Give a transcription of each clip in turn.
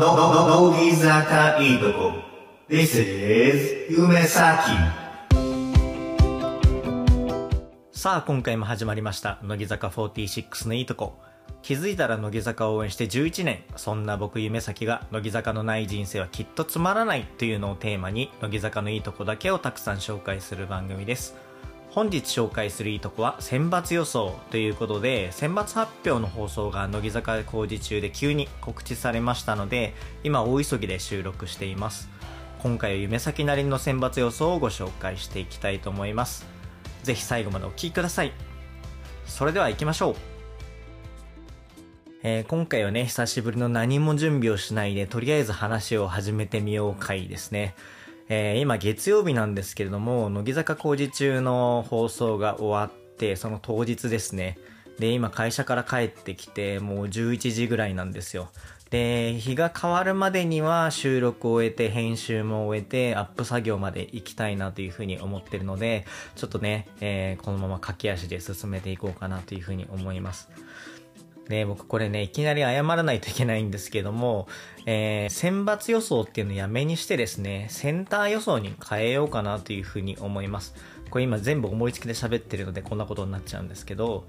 の、の、の、乃木坂いいとこ。This is 夢咲。さあ今回も始まりました乃木坂46のいいとこ気づいたら乃木坂を応援して11年そんな僕夢咲が乃木坂のない人生はきっとつまらないというのをテーマに乃木坂のいいとこだけをたくさん紹介する番組です本日紹介するいいとこは選抜予想ということで選抜発表の放送が乃木坂工事中で急に告知されましたので今大急ぎで収録しています。今回は夢咲なりの選抜予想をご紹介していきたいと思います。ぜひ最後までお聴きください。それでは行きましょう。えー今回はね、久しぶりの何も準備をしないで、とりあえず話を始めてみよう回ですね。えー今月曜日なんですけれども、乃木坂工事中の放送が終わって、その当日ですね。で、今会社から帰ってきて、もう11時ぐらいなんですよ。で、日が変わるまでには収録を終えて、編集も終えて、アップ作業まで行きたいなというふうに思ってるので、ちょっとね、えーこのまま駆け足で進めていこうかなというふうに思います。で、僕これね、いきなり謝らないといけないんですけども、えー選抜予想っていうのをやめにしてですね、センター予想に変えようかなというふうに思います。これ今全部思いつきで喋ってるのでこんなことになっちゃうんですけど、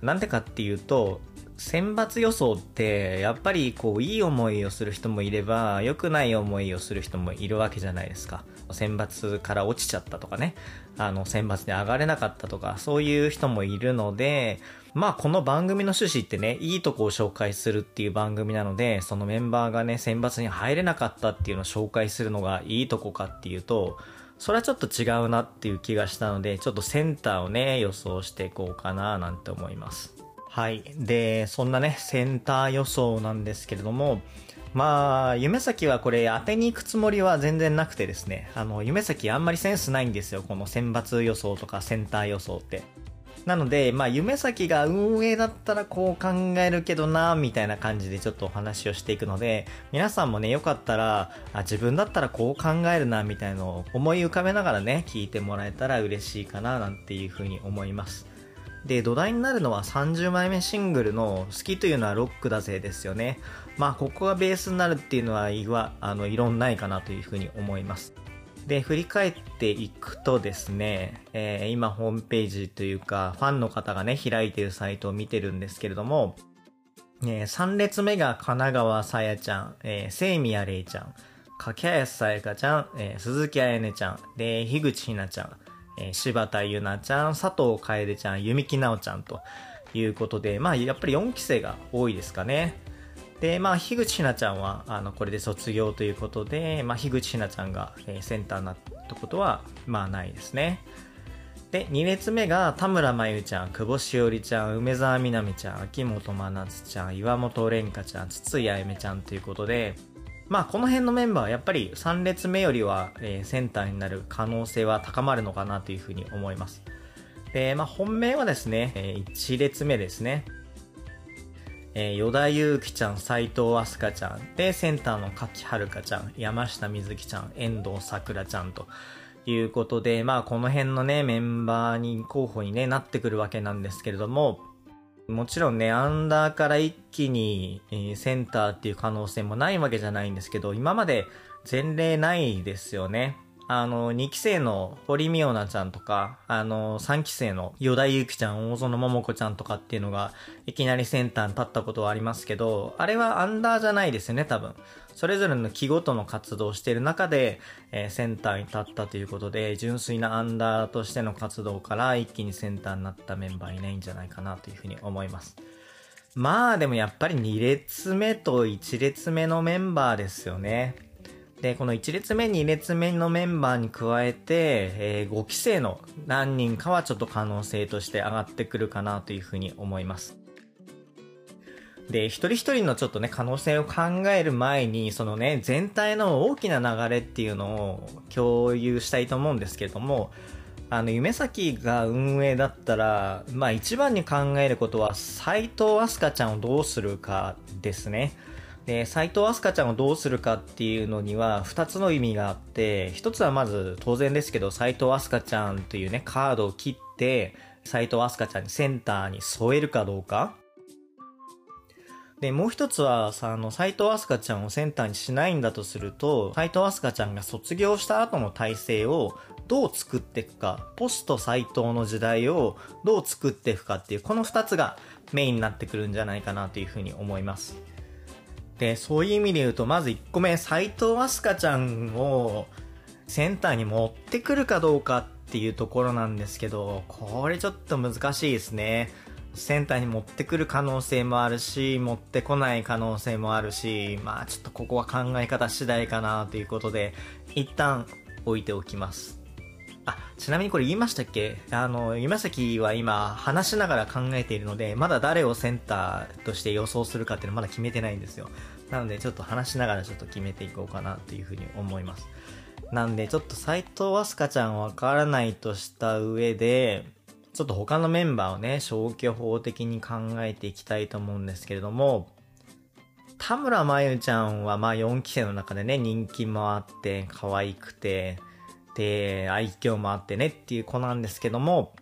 なんでかっていうと、選抜予想って、やっぱりこう、いい思いをする人もいれば、良くない思いをする人もいるわけじゃないですか。選抜から落ちちゃったとかね、あの、選抜で上がれなかったとか、そういう人もいるので、まあこの番組の趣旨ってね、いいとこを紹介するっていう番組なので、そのメンバーがね、選抜に入れなかったっていうのを紹介するのがいいとこかっていうと、それはちょっと違うなっていう気がしたので、ちょっとセンターをね、予想していこうかななんて思います。はい。で、そんなね、センター予想なんですけれども、まあ、夢咲はこれ当てに行くつもりは全然なくてですね、あの、夢咲あんまりセンスないんですよ、この選抜予想とかセンター予想って。なので、まあ、夢咲が運営だったらこう考えるけどな、みたいな感じでちょっとお話をしていくので、皆さんもね、よかったら、あ自分だったらこう考えるな、みたいのを思い浮かべながらね、聞いてもらえたら嬉しいかな、なんていうふうに思います。で、土台になるのは30枚目シングルの好きというのはロックだぜですよね。まあ、ここがベースになるっていうのは、いわ、あの、異論ないかなというふうに思います。で、振り返っていくとですね、えー今ホームページというか、ファンの方がね、開いてるサイトを見てるんですけれども、え3列目が神奈川さやちゃん、えー、聖宮玲ちゃん、柿林さやかちゃん、えー鈴木彩音ちゃん、で、樋口ひなちゃん、えー柴田ゆなちゃん、佐藤楓ちゃん、弓木奈緒ちゃんということで、まあ、やっぱり4期生が多いですかね。で、まあ、樋口ひなちゃんは、あの、これで卒業ということで、まあ、樋口ひなちゃんが、えーセンターになったことは、まあ、ないですね。で、2列目が田村真由ちゃん、久保しおりちゃん、梅澤美波ちゃん、秋元真夏ちゃん、岩本蓮香ちゃん、筒井あゆめちゃんということで、まあこの辺のメンバーはやっぱり3列目よりは、えーセンターになる可能性は高まるのかなというふうに思います。で、まあ本命はですね、え1列目ですね。えー、与田祐希ちゃん、斉藤飛鳥ちゃん、で、センターの柿遥ちゃん、山下美月ちゃん、遠藤さくらちゃんということで、まあこの辺のね、メンバーに候補にね、なってくるわけなんですけれども、もちろんね、アンダーから一気に、えーセンターっていう可能性もないわけじゃないんですけど、今まで前例ないですよね。あの、2期生の堀美央奈ちゃんとか、あの、3期生の与田祐希ちゃん、大園桃子ちゃんとかっていうのが、いきなりセンターに立ったことはありますけど、あれはアンダーじゃないですよね、多分。それぞれの期ごとの活動をしている中で、えーセンターに立ったということで、純粋なアンダーとしての活動から一気にセンターになったメンバーいないんじゃないかなというふうに思います。まあでもやっぱり2列目と1列目のメンバーですよね。で、この1列目、2列目のメンバーに加えて、え5期生の何人かはちょっと可能性として上がってくるかなというふうに思います。で、一人一人のちょっとね、可能性を考える前に、そのね、全体の大きな流れっていうのを共有したいと思うんですけれども、あの、夢咲が運営だったら、まあ一番に考えることは、斎藤飛鳥ちゃんをどうするかですね。で、斎藤飛鳥ちゃんをどうするかっていうのには、二つの意味があって、一つはまず当然ですけど、斎藤飛鳥ちゃんというね、カードを切って、斎藤飛鳥ちゃんにセンターに添えるかどうか。で、もう一つは、さ、あの、斎藤飛鳥ちゃんをセンターにしないんだとすると、斎藤飛鳥ちゃんが卒業した後の体制をどう作っていくか、ポスト斎藤の時代をどう作っていくかっていう、この二つがメインになってくるんじゃないかなというふうに思います。で、そういう意味で言うと、まず1個目、斎藤飛鳥ちゃんをセンターに持ってくるかどうかっていうところなんですけど、これちょっと難しいですね。センターに持ってくる可能性もあるし、持ってこない可能性もあるし、まあちょっとここは考え方次第かなということで、一旦置いておきます。あ、ちなみにこれ言いましたっけ？あの、今崎は今話しながら考えているので、まだ誰をセンターとして予想するかっていうのはまだ決めてないんですよ。なのでちょっと話しながらちょっと決めていこうかなというふうに思います。なんでちょっと斎藤飛鳥ちゃんわからないとした上で、ちょっと他のメンバーをね、消去法的に考えていきたいと思うんですけれども、田村真由ちゃんはまあ4期生の中でね、人気もあって、可愛くて、で、愛嬌もあってねっていう子なんですけども、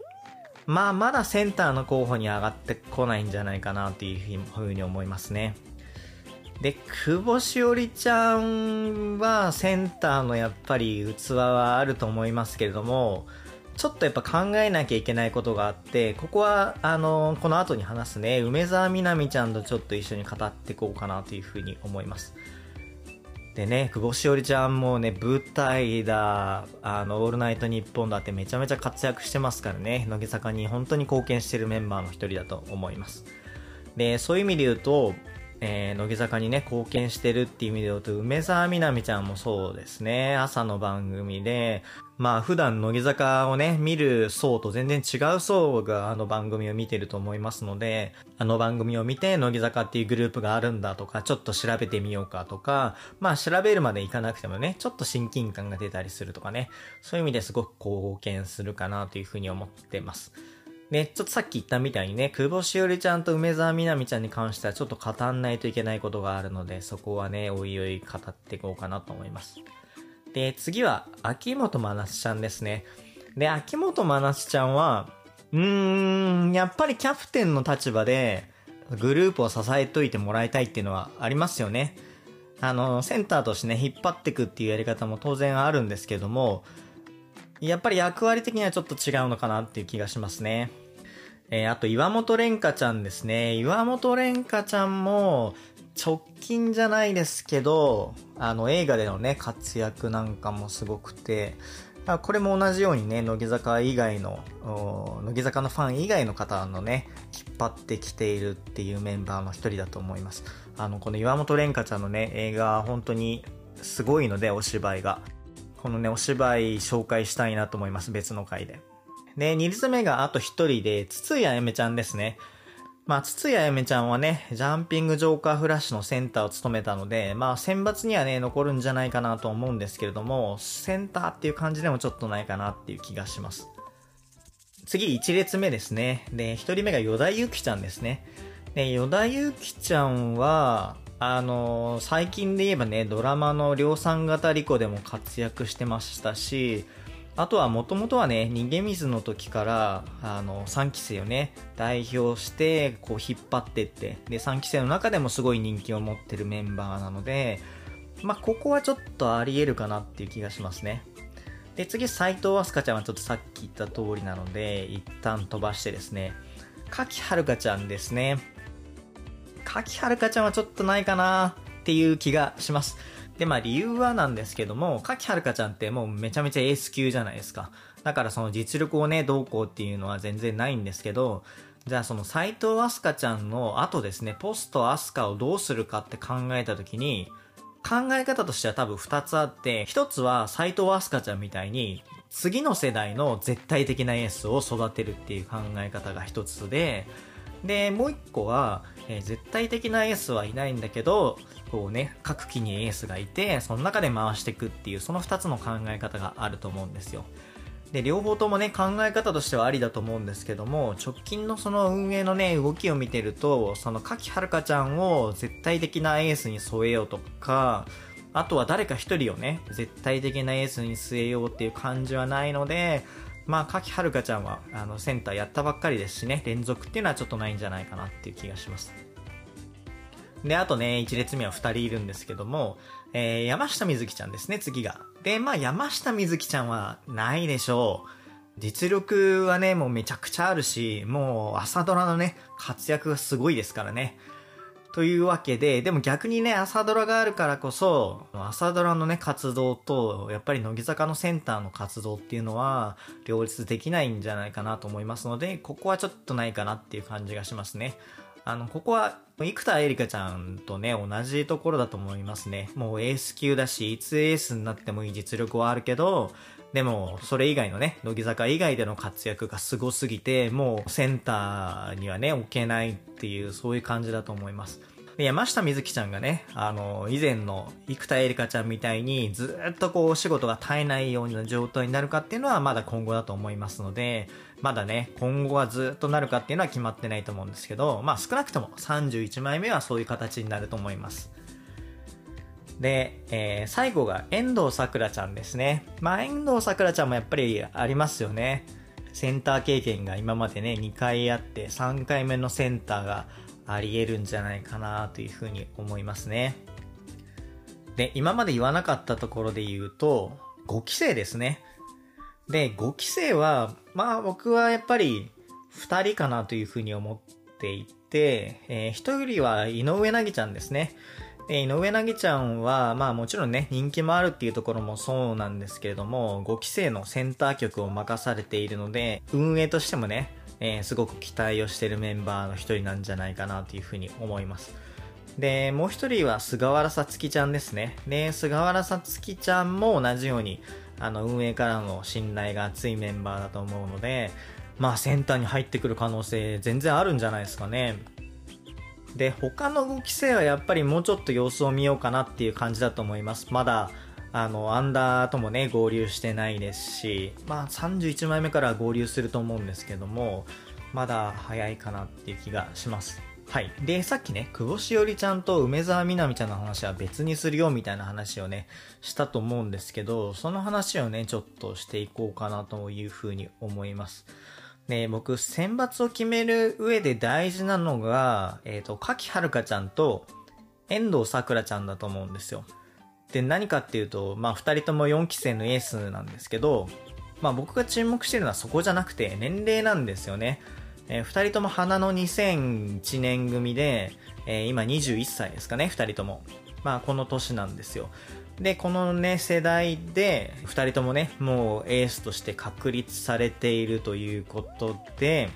まあまだセンターの候補に上がってこないんじゃないかなっていうふうに思いますね。で、久保しおりちゃんはセンターのやっぱり器はあると思いますけれども、ちょっとやっぱ考えなきゃいけないことがあって、ここは、あの、この後に話すね、梅沢みなみちゃんとちょっと一緒に語っていこうかなというふうに思います。でね、久保しおりちゃんもね、舞台だ、あの、オールナイトニッポンだってめちゃめちゃ活躍してますからね、乃木坂に本当に貢献してるメンバーの一人だと思います。で、そういう意味で言うと、えー、乃木坂にね、貢献してるっていう意味で言うと、梅沢みなみちゃんもそうですね、朝の番組で、まあ普段乃木坂をね、見る層と全然違う層があの番組を見てると思いますので、あの番組を見て乃木坂っていうグループがあるんだとか、ちょっと調べてみようかとか、まあ調べるまでいかなくてもね、ちょっと親近感が出たりするとかね、そういう意味ですごく貢献するかなというふうに思ってます。ね、ちょっとさっき言ったみたいにね、久保しおりちゃんと梅沢みなみちゃんに関してはちょっと語んないといけないことがあるので、そこはね、おいおい語っていこうかなと思います。で、次は、秋元真夏ちゃんですね。で、秋元真夏ちゃんは、うーん、やっぱりキャプテンの立場で、グループを支えといてもらいたいっていうのはありますよね。あの、センターとしてね、引っ張っていくっていうやり方も当然あるんですけども、やっぱり役割的にはちょっと違うのかなっていう気がしますね。えー、あと岩本蓮香ちゃんですね。岩本蓮香ちゃんも、直近じゃないですけど、あの映画でのね、活躍なんかもすごくて、これも同じようにね、乃木坂以外の、乃木坂のファン以外の方のね、引っ張ってきているっていうメンバーの一人だと思います。あの、この岩本蓮香ちゃんのね、映画本当にすごいので、お芝居が。このね、お芝居紹介したいなと思います。別の回で。で、二つ目があと一人で、筒井あやめちゃんですね。まあ、筒井あやめちゃんはね、ジャンピングジョーカーフラッシュのセンターを務めたので、まあ、選抜にはね、残るんじゃないかなと思うんですけれども、センターっていう感じでもちょっとないかなっていう気がします。次、一列目ですね。で、一人目が与田ゆきちゃんですね。で、与田ゆきちゃんは、あの、最近で言えばね、ドラマの量産型リコでも活躍してましたし、あとはもともとはね、逃げ水の時から、あの、3期生をね、代表して、こう引っ張ってって、で、3期生の中でもすごい人気を持ってるメンバーなので、まあ、ここはちょっとあり得るかなっていう気がしますね。で、次、斎藤飛鳥ちゃんはちょっとさっき言った通りなので、一旦飛ばしてですね、柿はるかちゃんですね。柿はるかちゃんはちょっとないかなっていう気がします。で、まあ理由はなんですけども、柿はるかちゃんってもうめちゃめちゃエース級じゃないですか。だからその実力をね、どうこうっていうのは全然ないんですけど、じゃあその斎藤飛鳥ちゃんの後ですね、ポスト飛鳥をどうするかって考えた時に、考え方としては多分2つあって、1つは斎藤飛鳥ちゃんみたいに、次の世代の絶対的なエースを育てるっていう考え方が1つで、で、もう一個は、えー、絶対的なエースはいないんだけど、こうね、各機にエースがいて、その中で回していくっていう、その二つの考え方があると思うんですよ。で、両方ともね、考え方としてはありだと思うんですけども、直近のその運営のね、動きを見てると、その柿はるかちゃんを絶対的なエースに添えようとか、あとは誰か一人をね、絶対的なエースに据えようっていう感じはないので、まあ、柿はるかちゃんは、あの、センターやったばっかりですしね、連続っていうのはちょっとないんじゃないかなっていう気がします。で、あとね、1列目は2人いるんですけども、えー、山下美月ちゃんですね、次が。で、まあ、山下美月ちゃんはないでしょう。実力はね、もうめちゃくちゃあるし、もう朝ドラのね、活躍がすごいですからね。というわけで、でも逆にね、朝ドラがあるからこそ、朝ドラのね、活動と、やっぱり乃木坂のセンターの活動っていうのは、両立できないんじゃないかなと思いますので、ここはちょっとないかなっていう感じがしますね。あの、ここは、生田絵梨花ちゃんとね、同じところだと思いますね。もうエース級だし、いつエースになってもいい実力はあるけど、でも、それ以外のね、乃木坂以外での活躍がすごすぎて、もうセンターにはね、置けないっていう、そういう感じだと思います。山下美月ちゃんがね、あの、以前の生田絵梨花ちゃんみたいにずっとこうお仕事が絶えないような状態になるかっていうのはまだ今後だと思いますので、まだね、今後はずっとなるかっていうのは決まってないと思うんですけど、まあ少なくとも31枚目はそういう形になると思います。で、えー、最後が遠藤さくらちゃんですね。まあ遠藤さくらちゃんもやっぱりありますよね。センター経験が今までね、2回あって、3回目のセンターがあり得るんじゃないかなというふうに思いますね。で、今まで言わなかったところで言うと、5期生ですね。で、5期生は、まあ僕はやっぱり2人かなというふうに思っていて、えー、1人は井上凪ちゃんですね。で、井上凪ちゃんは、まあもちろんね、人気もあるっていうところもそうなんですけれども、5期生のセンター曲を任されているので、運営としてもね、えー、すごく期待をしてるメンバーの一人なんじゃないかなというふうに思います。で、もう一人は菅原さつきちゃんですね。で、菅原さつきちゃんも同じように、あの、運営からの信頼が厚いメンバーだと思うので、まあ、センターに入ってくる可能性全然あるんじゃないですかね。で、他の5期生はやっぱりもうちょっと様子を見ようかなっていう感じだと思います。まだ、あの、アンダーともね、合流してないですし、まあ31枚目から合流すると思うんですけども、まだ早いかなっていう気がします。はい。で、さっきね、久保しおりちゃんと梅沢みなみちゃんの話は別にするよみたいな話をね、したと思うんですけど、その話をね、ちょっとしていこうかなというふうに思います。ね、僕、選抜を決める上で大事なのが、えっ、ー、と、柿はるかちゃんと遠藤さくらちゃんだと思うんですよ。で、何かっていうと、まあ、二人とも4期生のエースなんですけど、まあ、僕が注目してるのはそこじゃなくて、年齢なんですよね。えー、二人とも花の2001年組で、えー、今21歳ですかね、二人とも。まあ、この年なんですよ。で、このね、世代で、二人ともね、もうエースとして確立されているということで、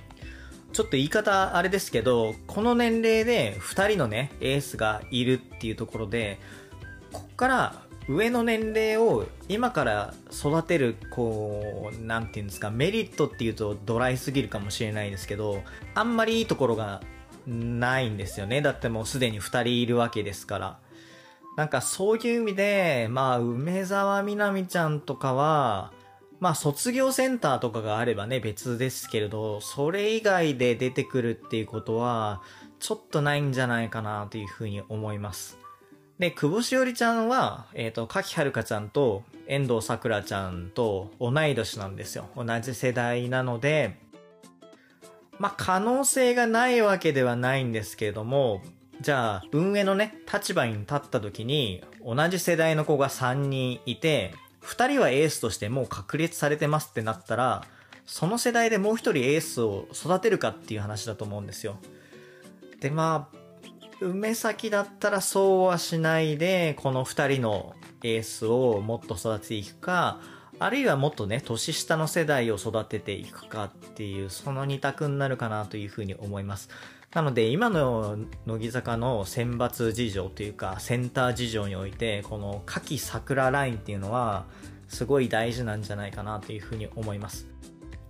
ちょっと言い方あれですけど、この年齢で二人のね、エースがいるっていうところで、こっから上の年齢を今から育てる、こう、なんていうんですか、メリットっていうとドライすぎるかもしれないですけど、あんまりいいところがないんですよね。だってもうすでに二人いるわけですから。なんかそういう意味で、まあ、梅沢みなみちゃんとかは、まあ、卒業センターとかがあればね、別ですけれど、それ以外で出てくるっていうことは、ちょっとないんじゃないかなというふうに思います。で、久保しおりちゃんは、えっ、ー、と、柿はるかちゃんと遠藤さくらちゃんと同い年なんですよ。同じ世代なので、まあ、可能性がないわけではないんですけれども、じゃあ、運営のね、立場に立った時に、同じ世代の子が3人いて、2人はエースとしてもう確立されてますってなったら、その世代でもう1人エースを育てるかっていう話だと思うんですよ。で、まあ、梅崎だったらそうはしないで、この二人のエースをもっと育てていくか、あるいはもっとね、年下の世代を育てていくかっていう、その二択になるかなというふうに思います。なので、今の乃木坂の選抜事情というか、センター事情において、この夏季桜ラインっていうのは、すごい大事なんじゃないかなというふうに思います。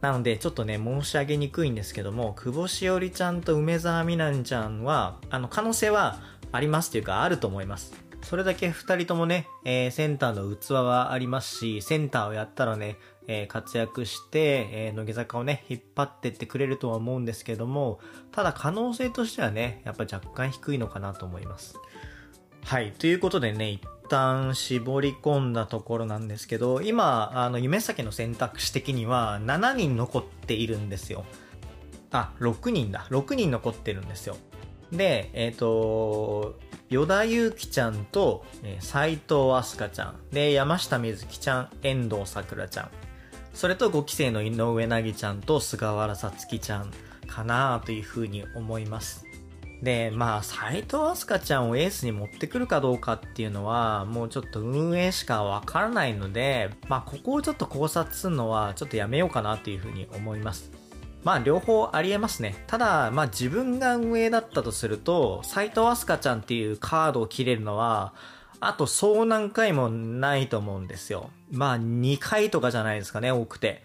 なので、ちょっとね、申し上げにくいんですけども、久保しおりちゃんと梅澤美波ちゃんは、あの、可能性はありますというか、あると思います。それだけ二人ともね、えー、センターの器はありますし、センターをやったらね、えー、活躍して、えー、乃木坂をね、引っ張ってってくれるとは思うんですけども、ただ可能性としてはね、やっぱ若干低いのかなと思います。はい。ということでね、一旦絞り込んだところなんですけど、今、あの、夢先の選択肢的には7人残っているんですよ。あ、6人だ。6人残ってるんですよ。で、えっ、と、与田祐希ちゃんと、えー藤飛鳥ちゃん。で、山下美月ちゃん、遠藤さくらちゃん。それと5期生の井上凪ちゃんと菅原さつきちゃんかなというふうに思います。で、まあ、斎藤飛鳥ちゃんをエースに持ってくるかどうかっていうのは、もうちょっと運営しかわからないので、まあ、ここをちょっと考察するのは、ちょっとやめようかなというふうに思います。まあ、両方ありえますね。ただ、まあ、自分が運営だったとすると、斎藤飛鳥ちゃんっていうカードを切れるのは、あとそう何回もないと思うんですよ。まあ、2回とかじゃないですかね、多くて。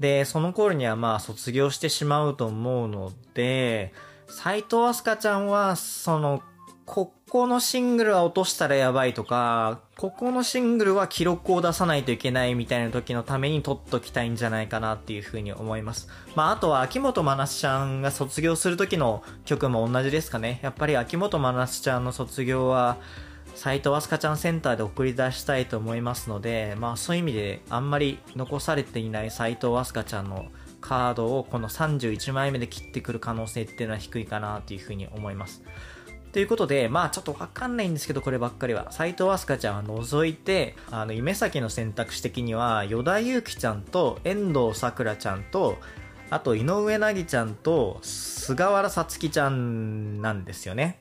で、その頃にはまあ卒業してしまうと思うので、斎藤飛鳥ちゃんは、その、ここのシングルは落としたらやばいとか、ここのシングルは記録を出さないといけないみたいな時のために取っときたいんじゃないかなっていうふうに思います。まあ、あとは秋元真夏ちゃんが卒業する時の曲も同じですかね。やっぱり秋元真夏ちゃんの卒業は、斎藤飛鳥ちゃんセンターで送り出したいと思いますので、まあそういう意味であんまり残されていない斎藤飛鳥ちゃんのカードをこの31枚目で切ってくる可能性っていうのは低いかなというふうに思います。ということで、まあちょっとわかんないんですけど、こればっかりは。斎藤飛鳥ちゃんは除いて、あの、夢先の選択肢的には、与田祐希ちゃんと遠藤さくらちゃんと、あと井上凪ちゃんと菅原さつきちゃんなんですよね。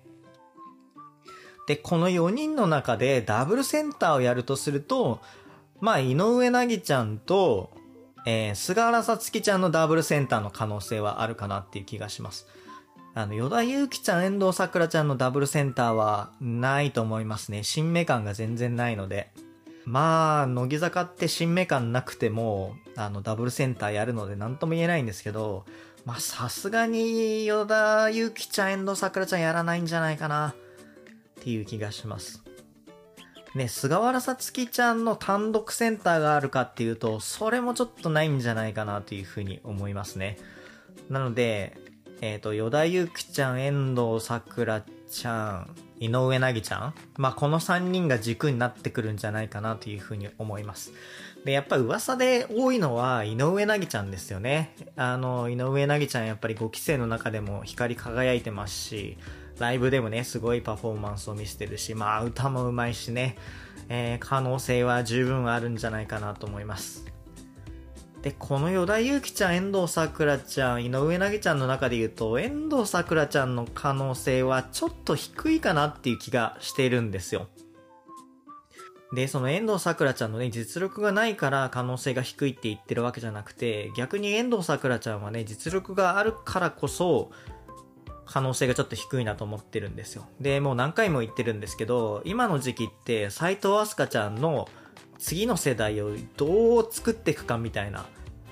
で、この4人の中でダブルセンターをやるとすると、まあ、井上凪ちゃんと、えー、菅原さつきちゃんのダブルセンターの可能性はあるかなっていう気がします。あの、与田祐希ちゃん、遠藤さくらちゃんのダブルセンターはないと思いますね。新芽感が全然ないので。まあ、乃木坂って新芽感なくても、あの、ダブルセンターやるので何とも言えないんですけど、まあ、さすがに、与田祐希ちゃん、遠藤さくらちゃんやらないんじゃないかな。っていう気がします。ね、菅原さつきちゃんの単独センターがあるかっていうと、それもちょっとないんじゃないかなというふうに思いますね。なので、えっ、と、与田祐希ちゃん、遠藤さくらちゃん、井上凪ちゃんまあ、この3人が軸になってくるんじゃないかなというふうに思います。で、やっぱ噂で多いのは井上凪ちゃんですよね。あの、井上凪ちゃんやっぱり5期生の中でも光り輝いてますし、ライブでもね、すごいパフォーマンスを見せてるし、まあ歌も上手いしね、えー可能性は十分あるんじゃないかなと思います。で、この与田祐希ちゃん、遠藤さくらちゃん、井上凪ちゃんの中で言うと、遠藤さくらちゃんの可能性はちょっと低いかなっていう気がしてるんですよ。で、その遠藤さくらちゃんのね、実力がないから可能性が低いって言ってるわけじゃなくて、逆に遠藤さくらちゃんはね、実力があるからこそ、可能性がちょっと低いなと思ってるんですよ。で、もう何回も言ってるんですけど、今の時期って斎藤飛鳥ちゃんの次の世代をどう作っていくかみたいな、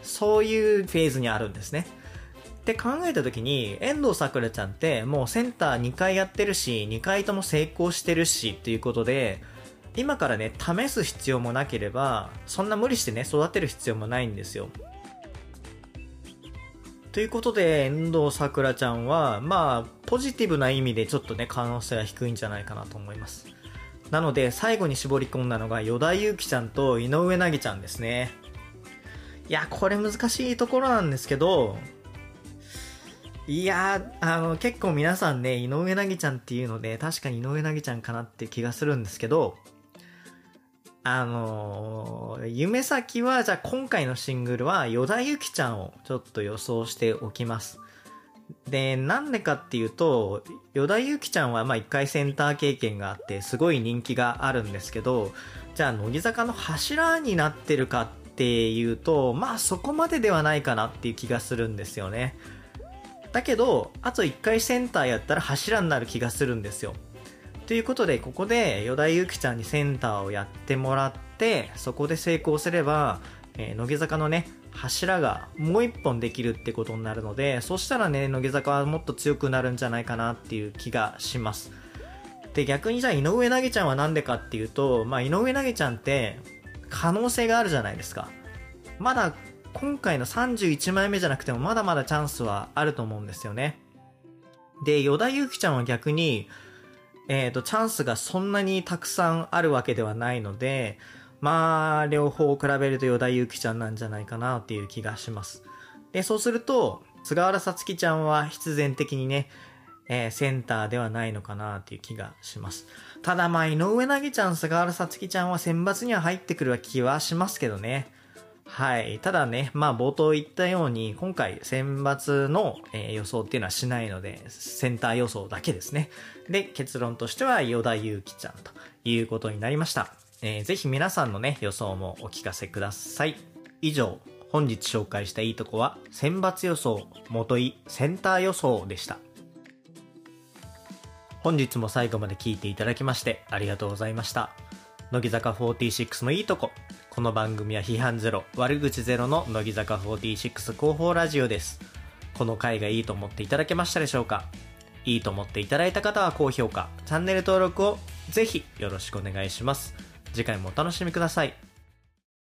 そういうフェーズにあるんですね。って考えた時に、遠藤さくらちゃんってもうセンター2回やってるし、2回とも成功してるしっていうことで、今からね、試す必要もなければ、そんな無理してね、育てる必要もないんですよ。ということで、遠藤さくらちゃんは、まあ、ポジティブな意味でちょっとね、可能性は低いんじゃないかなと思います。なので、最後に絞り込んだのが、与田祐希ちゃんと井上凪ちゃんですね。いや、これ難しいところなんですけど、いや、あの、結構皆さんね、井上凪ちゃんっていうので、確かに井上凪ちゃんかなって気がするんですけど、あのー夢先は、じゃあ今回のシングルは、与田祐希ちゃんをちょっと予想しておきます。で、なんでかっていうと、与田祐希ちゃんはまあ一回センター経験があって、すごい人気があるんですけど、じゃあ乃木坂の柱になってるかってっていうと、まあそこまでではないかなっていう気がするんですよね。だけど、あと一回センターやったら柱になる気がするんですよ。ということで、ここで、与田祐希ちゃんにセンターをやってもらって、そこで成功すれば、えー乃木坂のね、柱がもう一本できるってことになるので、そしたらね、乃木坂はもっと強くなるんじゃないかなっていう気がします。で、逆にじゃあ井上凪ちゃんはなんでかっていうと、まあ井上凪ちゃんって、可能性があるじゃないですか。まだ今回の31枚目じゃなくてもまだまだチャンスはあると思うんですよね。で、与田祐希ちゃんは逆に、えっ、と、チャンスがそんなにたくさんあるわけではないので、まあ、両方を比べると与田祐希ちゃんなんじゃないかなっていう気がします。で、そうすると、菅原さつきちゃんは必然的にね、えーセンターではないのかなっていう気がします。ただまあ、井上凪ちゃん、菅原さつきちゃんは選抜には入ってくる気はしますけどね。はい。ただね、まあ冒頭言ったように、今回選抜の、えー予想っていうのはしないので、センター予想だけですね。で、結論としては、与田祐希ちゃんということになりました。えーぜひ皆さんのね、予想もお聞かせください。以上、本日紹介したいいとこは、選抜予想、元井、センター予想でした。本日も最後まで聞いていただきましてありがとうございました。乃木坂46のいいとこ。この番組は批判ゼロ、悪口ゼロの乃木坂46広報ラジオです。この回がいいと思っていただけましたでしょうか？いいと思っていただいた方は高評価、チャンネル登録をぜひよろしくお願いします。次回もお楽しみください。